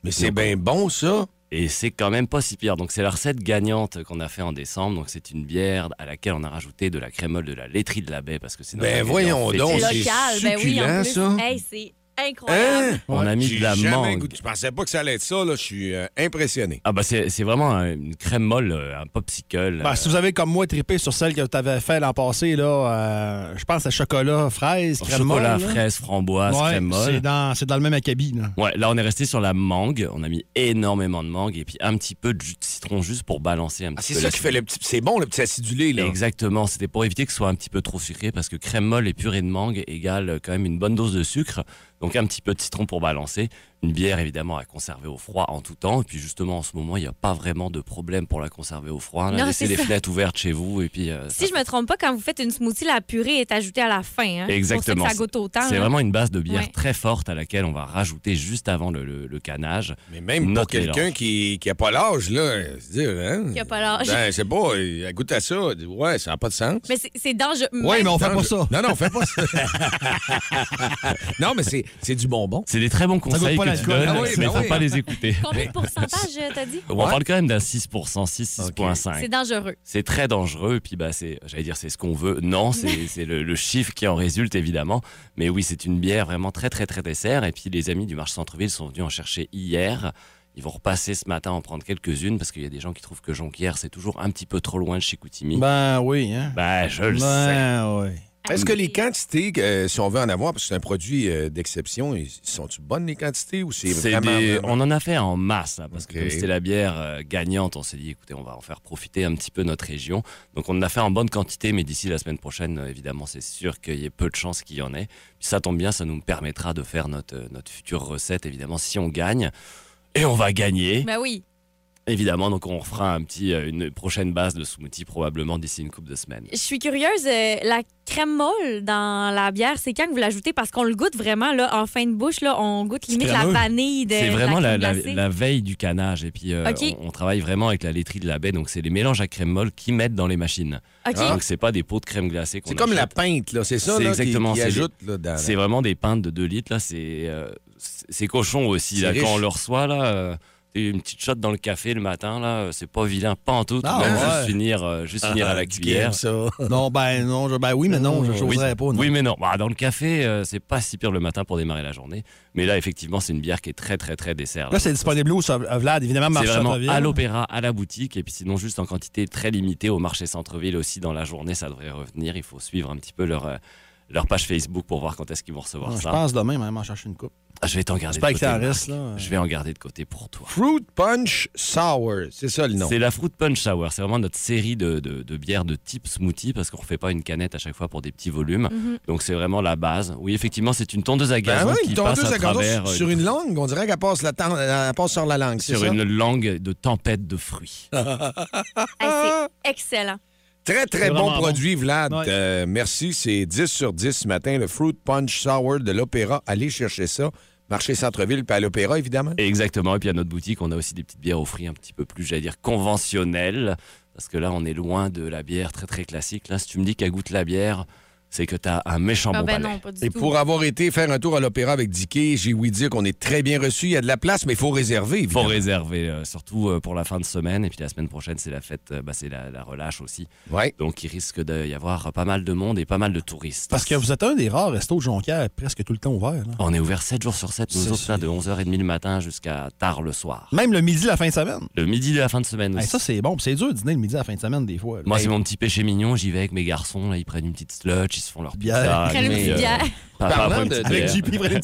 Mais c'est bien bon, ça. Et c'est quand même pas si pire. Donc c'est la recette gagnante qu'on a fait en décembre. Donc c'est une bière à laquelle on a rajouté de la crémole de la laiterie de la baie parce que c'est notre Ben voyons donc, C'est c'est local, ben oui, en succulent, plus. ça. Hey, c'est incroyable. Hein? On a mis de la mangue. goûté. Je pensais pas que ça allait être ça. Là. Je suis euh, impressionné. Ah bah c'est c'est vraiment un- une crème molle, euh, un popsicle. Ben, euh, si vous avez comme moi trippé sur celle que tu avais fait l'an passé, là, euh, je pense à chocolat, fraise, crème chocolat, molle, là. fraise, framboise, Ouais, crème c'est molle. dans, c'est dans le même acabit. Là. Ouais, là on est resté sur la mangue. On a mis énormément de mangue et puis un petit peu de jus de citron juste pour balancer un Ah, petit c'est peu. ça qui fait le petit. C'est bon, le petit acidulé, là. Exactement, c'était pour éviter que ce soit un petit peu trop sucré parce que crème molle et purée de mangue égale quand même une bonne dose de sucre. Donc un petit peu de citron pour balancer. Une bière évidemment à conserver au froid en tout temps. Et puis justement en ce moment il n'y a pas vraiment de problème pour la conserver au froid. Là, Non, laissez c'est les ça. fenêtres ouvertes chez vous et puis. euh, Si ça je me trompe pas, quand vous faites une smoothie, la purée est ajoutée à la fin. Hein? Exactement. Pour ça que ça goûte autant. C'est vraiment une base de bière Ouais. très forte à laquelle on va rajouter juste avant le, le- le canage. Mais même pour quelqu'un qui n'a pas l'âge, là, c'est dire, hein? Qui a pas l'âge. Ben, c'est pas. Elle goûte à ça. Ouais, ça n'a pas de sens. Mais c'est- dangereux. Oui, mais on fait Non, pas ça. Non, non, on fait pas ça. non, mais c'est c'est du bonbon. C'est des très bons goûte conseils tu l'alcool. donnes, Ah oui, mais il faut oui. pas les écouter. Combien de pourcentage, t'as dit? On parle quand même d'un 6%, 6, 6,5. C'est dangereux. C'est très dangereux, puis bah c'est, j'allais dire c'est ce qu'on veut. Non, c'est le, le chiffre qui en résulte évidemment. Mais oui, c'est une bière vraiment très très très dessert. Et puis les amis du marché centre-ville sont venus en chercher hier. Ils vont repasser ce matin en prendre quelques-unes parce qu'il y a des gens qui trouvent que Jonquière, c'est toujours un petit peu trop loin de chez Coutimi. Ben oui, hein? Ben, je le sais. Ben oui. Est-ce que les quantités, euh, si on veut en avoir, parce que c'est un produit euh, d'exception, sont-tu bonnes les quantités ou c'est vraiment, des- vraiment- On en a fait en masse, hein, parce que comme c'était la bière euh, gagnante, on s'est dit, écoutez, on va en faire profiter un petit peu notre région. Donc on en a fait en bonne quantité, mais d'ici la semaine prochaine, évidemment, c'est sûr qu'il y ait peu de chances qu'il y en ait. Puis ça tombe bien, ça nous permettra de faire notre, notre future recette, évidemment, si on gagne. Et on va gagner, Ben oui. Évidemment. Donc on refera un petit, euh, une prochaine base de smoothie probablement d'ici une couple de semaines. Je suis curieuse, euh, la crème molle dans la bière, c'est quand que vous l'ajoutez? Parce qu'on le goûte vraiment là, en fin de bouche, là, on goûte limite la vanille de C'est vraiment la, la, crème la- glacée. la veille du canage. Et puis, euh, on, on travaille vraiment avec la laiterie de la baie. Donc, c'est les mélanges à crème molle qu'ils mettent dans les machines. Ok. Donc, c'est pas des pots de crème glacée qu'on C'est comme la peinte, là, c'est ça, C'est là, exactement qui, qui c'est ajoute des- là, dans- C'est vraiment des pintes de 2 litres. Là, c'est euh, c'est- cochon aussi. C'est Là, quand on le reçoit, là, euh, une petite shot dans le café le matin, là, c'est pas vilain, pas en tout. Ah, Même ouais. juste finir, euh, juste finir à la cuillère. ça. Non, ben non, je- ben oui, mais non, je Oui, choisirais pas. non. oui, mais non. Bah, dans le café, euh, c'est pas si pire le matin pour démarrer la journée. Mais là, effectivement, c'est une bière qui est très, très, très dessert. Là, c'est disponible où, ça, à Vlad? Évidemment, marché Centre-Ville. à l'opéra, à la boutique, et puis sinon juste en quantité très limitée au marché centre-ville aussi dans la journée, ça devrait revenir. Il faut suivre un petit peu leur, euh, leur page Facebook pour voir quand est-ce qu'ils vont recevoir Ah, Je ça. pense demain, même, en chercher une coupe. Ah, je vais t'en garder de que côté. ça Marc. reste, là. Je vais en garder de côté pour toi. Fruit Punch Sour, c'est ça le nom. C'est la Fruit Punch Sour. C'est vraiment notre série de, de, de bières de type smoothie parce qu'on ne refait pas une canette à chaque fois pour des petits volumes. Mhm. Donc c'est vraiment la base. Oui, effectivement, c'est une tondeuse à Ben gazon ouais, qui une passe tondeuse à à travers sur euh, une langue, on dirait qu'elle passe, la elle passe sur la langue, c'est sur ça? une langue de tempête de fruits. Hey, c'est excellent. Très, très bon produit, Vlad. Ouais. Euh, merci. C'est 10 sur 10 ce matin. Le Fruit Punch Sour de l'Opéra. Allez chercher ça. Marché Centre-Ville, puis à l'Opéra, évidemment. Exactement. Et puis à notre boutique, on a aussi des petites bières fruits un petit peu plus, j'allais dire, conventionnelles. Parce que là, on est loin de la bière très très classique. Là, si tu me dis qu'elle goûte la bière, c'est que tu as un méchant Ah bon ben palais. non, pas du Et tout. pour avoir été faire un tour à l'Opéra avec Dicky, j'ai ouï dire qu'on est très bien reçu. Il y a de la place, mais il faut réserver, Il faut réserver, euh, surtout euh, pour la fin de semaine. Et puis la semaine prochaine, c'est la fête, euh, bah, c'est la, la relâche aussi. Ouais. Donc il risque d'y avoir pas mal de monde et pas mal de touristes. Parce que vous êtes un des rares restos de Jonquière presque tout le temps ouvert. là. On est ouvert 7 jours sur 7, nous autres, là, de 11h30 le matin jusqu'à tard le soir. Même le midi, la fin de semaine. Le midi de la fin de semaine Hey, aussi. ça, c'est bon. C'est dur de dîner le midi à la fin de semaine, des fois. là. Moi, Hey, c'est mon petit péché mignon. J'y vais avec mes garçons. Là, ils prennent une petite sludge, se font leur Bière. pizza. Mais, euh, bière. pas- pas Parlant une de- petite Avec bière. JP, près de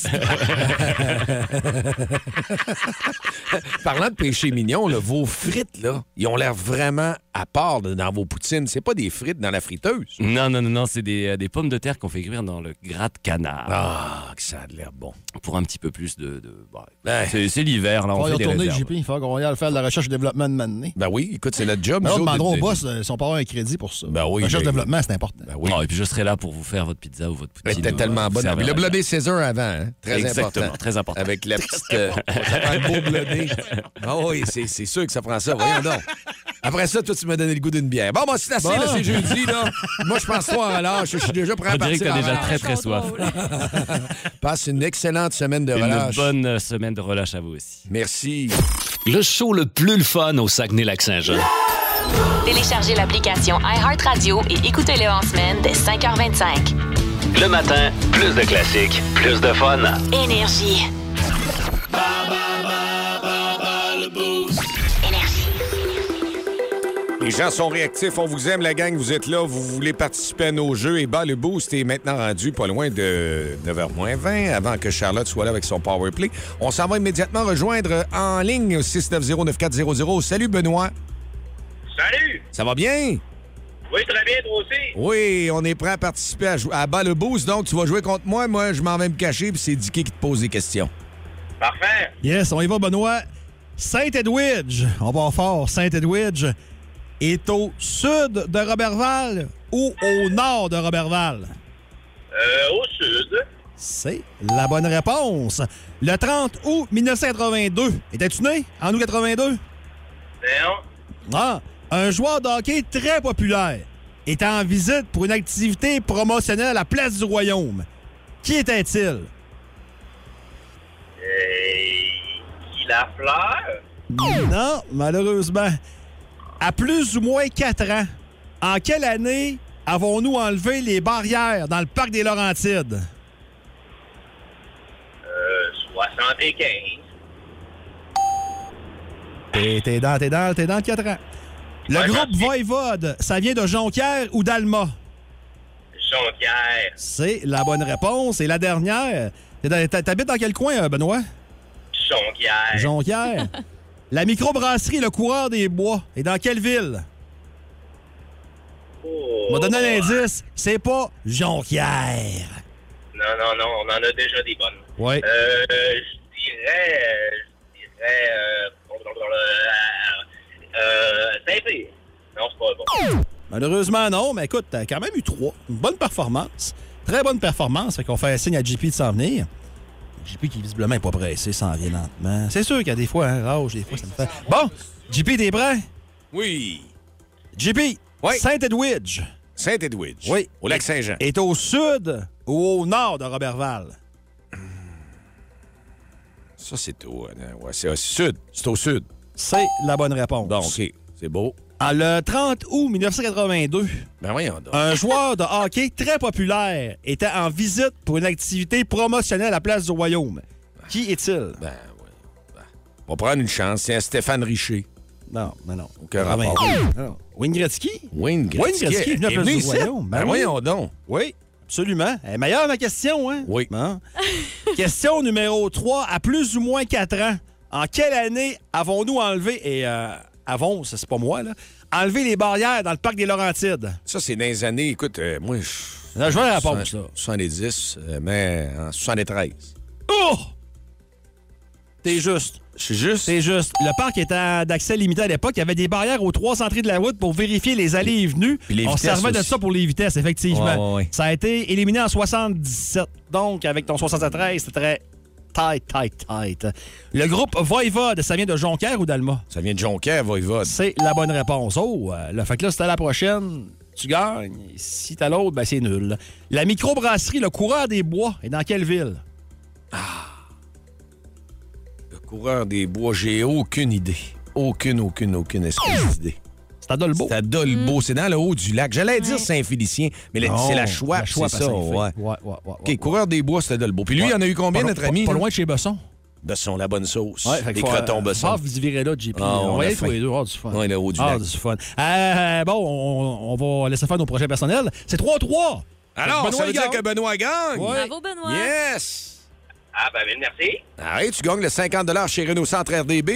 Parlant de péché mignon, là, vos frites, là, ils ont l'air vraiment à part de- dans vos poutines. C'est pas des frites dans la friteuse. Non, non, non, non, c'est des, euh, des pommes de terre qu'on fait cuire dans le gratte-canard. Ah, que ça a l'air bon. Pour un petit peu plus de. de- bah, Ouais. c'est, c'est l'hiver, là, on va y fait des retourner, réserves. JP. Il faut qu'on aille faire de la recherche et développement de m'amener. Ben oui, écoute, c'est notre job. Alors, nous autres, demanderons au de- boss euh, si on peut avoir un crédit pour ça. Ben oui, Recherche et ben- développement, c'est important. Ben oui. Ah, et puis je serai là pour vous faire votre pizza ou votre Elle poutine. était tellement bonne. Le blodé César avant, hein? Très Exactement, important. très important. Avec la petite. euh, le beau blodé. Ah oui, c'est sûr que ça prend ça. Voyons donc. Après ça, toi, tu m'as donné le goût d'une bière. Bon, moi, c'est assez, Bon. là, c'est jeudi, là. Moi, je pense pas à l'âge. Je suis déjà prêt à On dirait que partir. t'as déjà très, très soif. Passe une excellente semaine de Une relâche. bonne euh, semaine de relâche à vous aussi. Merci. Le show le plus le fun au Saguenay-Lac-Saint-Jean. Téléchargez l'application iHeartRadio et écoutez-le en semaine dès 5h25. Le matin, plus de classiques, plus de fun. Énergie. Les gens sont réactifs, on vous aime, la gang, vous êtes là, vous voulez participer à nos jeux. Et bah, le boost est maintenant rendu pas loin de 9h20 avant que Charlotte soit là avec son power play. On s'en va immédiatement rejoindre en ligne au 690-9400. Salut Benoît, Salut! ça va bien? Oui, très bien, toi aussi. Oui, on est prêt à participer à, à bas le boost, donc tu vas jouer contre moi. Moi, je m'en vais me cacher, puis c'est Dicky qui te pose des questions. Parfait. Yes, on y va, Benoît. Saint-Edwidge, on va fort. Saint-Edwidge est au sud de Robertval ou au nord de Robertval? Euh, au sud. C'est la bonne réponse. Le 30 août 1982. Étais-tu né en août 82? Non. Ah, un joueur de hockey très populaire était en visite pour une activité promotionnelle à la place du Royaume. Qui était-il? Euh, Guy Lafleur? Non, malheureusement. À plus ou moins 4 ans, en quelle année avons-nous enlevé les barrières dans le parc des Laurentides? Euh, 75. T'es dans, t'es dans, t'es dans le 4 ans. Le groupe Voivode, ça vient de Jonquière ou d'Alma? Jonquière. C'est la bonne réponse. Et la dernière, t'habites dans quel coin, euh, Benoît? Jonquière. Jonquière. la microbrasserie Le Coureur des Bois est dans quelle ville? Oh. On va donner un indice. C'est pas Jonquière. Non, non, non, on en a déjà des bonnes. Oui. Euh, je dirais. euh, Je dirais. Euh, euh. Non, c'est pas bon. Malheureusement, non, mais écoute, t'as quand même eu trois. Une bonne performance. Très bonne performance. Fait qu'on fait un signe à JP de s'en venir. JP qui visiblement n'est pas pressé, s'en vient lentement. C'est sûr qu'il y a des fois, hein, rage, des fois, ça me fait. Bon, JP, t'es prêt? Oui. JP, Saint-Edwidge. Saint-Edwidge. Oui. Au lac Saint-Jean. Est au sud ou au nord de Robertval? Ça, c'est au, euh, ouais, c'est au sud. C'est au sud. C'est la bonne réponse. Bon, OK. C'est beau. En le 30 août 1982, Ben voyons donc. un joueur de hockey très populaire était en visite pour une activité promotionnelle à la place du Royaume. Qui est-il? Ben, On va prendre une chance. C'est un Stéphane Richer. Non, mais non. Aucun Ah, ben, rapport. non. Wayne Gretzky? Wayne Gretzky. Wayne Gretzky est venu à la est place venu du ici? Royaume. Ben oui. voyons donc. Oui, absolument. Elle est meilleure ma question, hein? Oui. Hein? question numéro 3. À plus ou moins 4 ans, en quelle année avons-nous enlevé, et euh, avons, c'est pas moi, là, enlevé les barrières dans le parc des Laurentides? Ça, c'est dans les années, écoute, euh, moi, je. Là, je veux la réponse, là. 70, euh, mais en 73. Oh! T'es juste. Je suis juste. C'est juste. Le parc était d'accès limité à l'époque. Il y avait des barrières aux trois entrées de la route pour vérifier les allées et venues. Les On servait de ça pour les vitesses, effectivement. Ouais, ouais, ouais. Ça a été éliminé en 77. Donc, avec ton 73, c'est très tight, tight, tight. Le groupe Voivode, ça vient de Jonquière ou d'Alma? Ça vient de Jonquière, Voivode. C'est la bonne réponse. Oh, euh, là, fait que là, c'est à la prochaine. Tu gagnes. Si t'as l'autre, ben c'est nul. La microbrasserie Le Coureur des Bois est dans quelle ville? Le coureur des bois, j'ai aucune idée. Aucune, aucune, aucune espèce d'idée. C'est à Dolbeau. C'est à Dolbeau. C'est dans le haut du lac. J'allais dire Saint-Félicien, mais c'est la Chouette c'est ça. Ouais. Ouais, ouais, ouais, OK, coureur des bois, c'était Dolbeau. Puis lui, il y en a eu combien, Pas- notre pas- ami? Pas loin de chez Besson. Besson, la bonne sauce. Ouais, faut, crotons euh, Besson. Ah, vous y verrez là, JP. Ah, on on va y tous les deux. Ah, du fun. Ouais, le haut du Ah, lac. du fun. Euh, bon, on, on va laisser faire nos projets personnels. C'est 3-3. Alors, Benoît ça veut dire que Benoît gagne. Ouais. Bravo, Benoît. Yes! Ah, ben, merci. Arrête, tu gagnes le 50 chez Renault Centre RDB.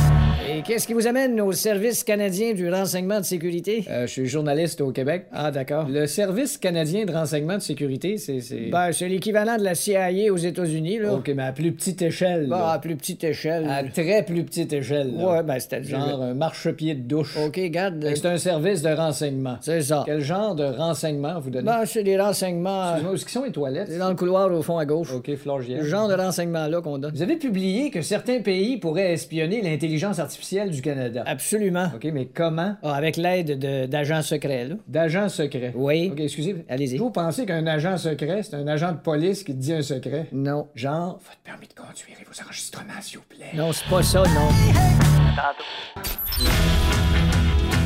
Et qu'est-ce qui vous amène au Service canadien du renseignement de sécurité? Euh, je suis journaliste au Québec. Ah, d'accord. Le Service canadien de renseignement de sécurité, c'est. c'est- Ben, c'est l'équivalent de la CIA aux États-Unis, là. OK, mais à plus petite échelle. Bah, là. à plus petite échelle. À très plus petite échelle. là. Ouais, ben, c'est-à-dire. Genre un marchepied de douche. OK, garde. C'est un service de renseignement. C'est ça. Quel genre de renseignement vous donnez? Ben, c'est des renseignements. Excusez-moi, où est-ce qu'ils sont les toilettes? C'est dans le couloir au fond à gauche. OK, Florgienne. Le genre de renseignements-là qu'on donne. Vous avez publié que certains pays pourraient espionner l'intelligence artificielle du Canada. Absolument. OK, mais comment? Ah, avec l'aide de- d'agents secrets, là. D'agents secrets. Oui. OK, excusez. Allez-y. Vous pensez qu'un agent secret, c'est un agent de police qui dit un secret? Non. Genre, votre permis de conduire et vos enregistrements, s'il vous plaît. Non, c'est pas ça, non.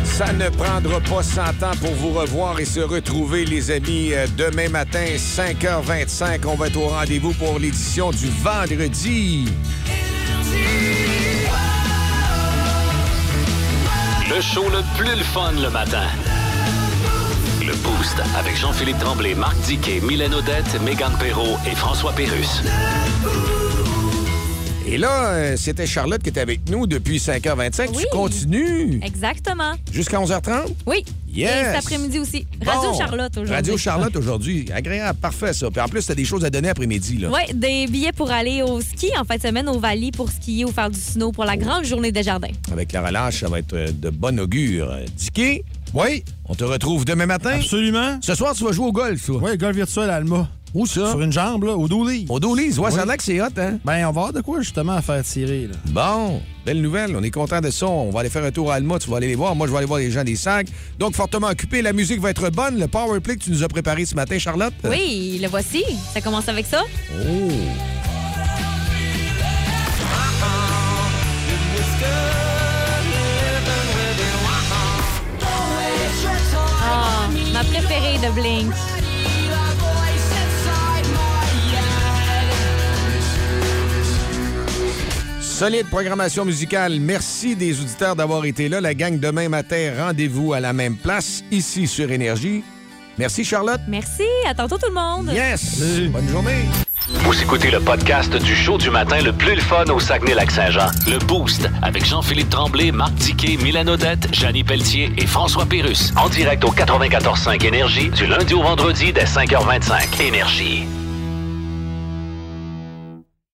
Ça ne prendra pas 100 ans pour vous revoir et se retrouver, les amis. Euh, Demain matin, 5h25, on va être au rendez-vous pour l'édition du vendredi. Le show le plus le fun le matin. Le Boost avec Jean-Philippe Tremblay, Marc Diquet, Mylène Odette, Megan Perrault et François Pérus. Et là, euh, c'était Charlotte qui était avec nous depuis 5h25. Oui. Tu continues? Exactement. jusqu'à 11h30? Oui. Yes. Et cet après-midi aussi. Radio Bon. Charlotte aujourd'hui. Radio Charlotte aujourd'hui. Agréable, parfait ça. Puis en plus, t'as des choses à donner après-midi. là. Oui, des billets pour aller au ski en fin de semaine au Valley pour skier ou faire du snow pour la grande journée des jardins. Avec la relâche, ça va être euh, de bon augure. Euh, Dicky, Oui, on te retrouve demain matin? absolument. Ce soir, tu vas jouer au golf, toi. Oui, golf virtuel à Alma. Où ça? Sur une jambe, là, au Doolies. Au Doolies, ouais, oui. ça que c'est hot, hein? Ben, on va avoir de quoi, justement, à faire tirer, là. Bon, belle nouvelle, on est content de ça. On va aller faire un tour à Alma, tu vas aller les voir. Moi, je vais aller voir les gens des sacs. Donc, fortement occupé, la musique va être bonne. Le power play que tu nous as préparé ce matin, Charlotte? Oui, le voici. Ça commence avec ça. Oh, ah, ma préférée de Blink. Solide programmation musicale. Merci des auditeurs d'avoir été là. La gang demain matin, rendez-vous à la même place, ici sur Énergie. Merci Charlotte. Merci. À tantôt tout le monde. Yes. Bonne journée. Vous écoutez le podcast du show du matin le plus le fun au Saguenay-Lac-Saint-Jean. Le Boost avec Jean-Philippe Tremblay, Marc Diquet, Milan Odette, Janine Pelletier et François Pérus. En direct au 94.5 Énergie du lundi au vendredi dès 5h25. Énergie.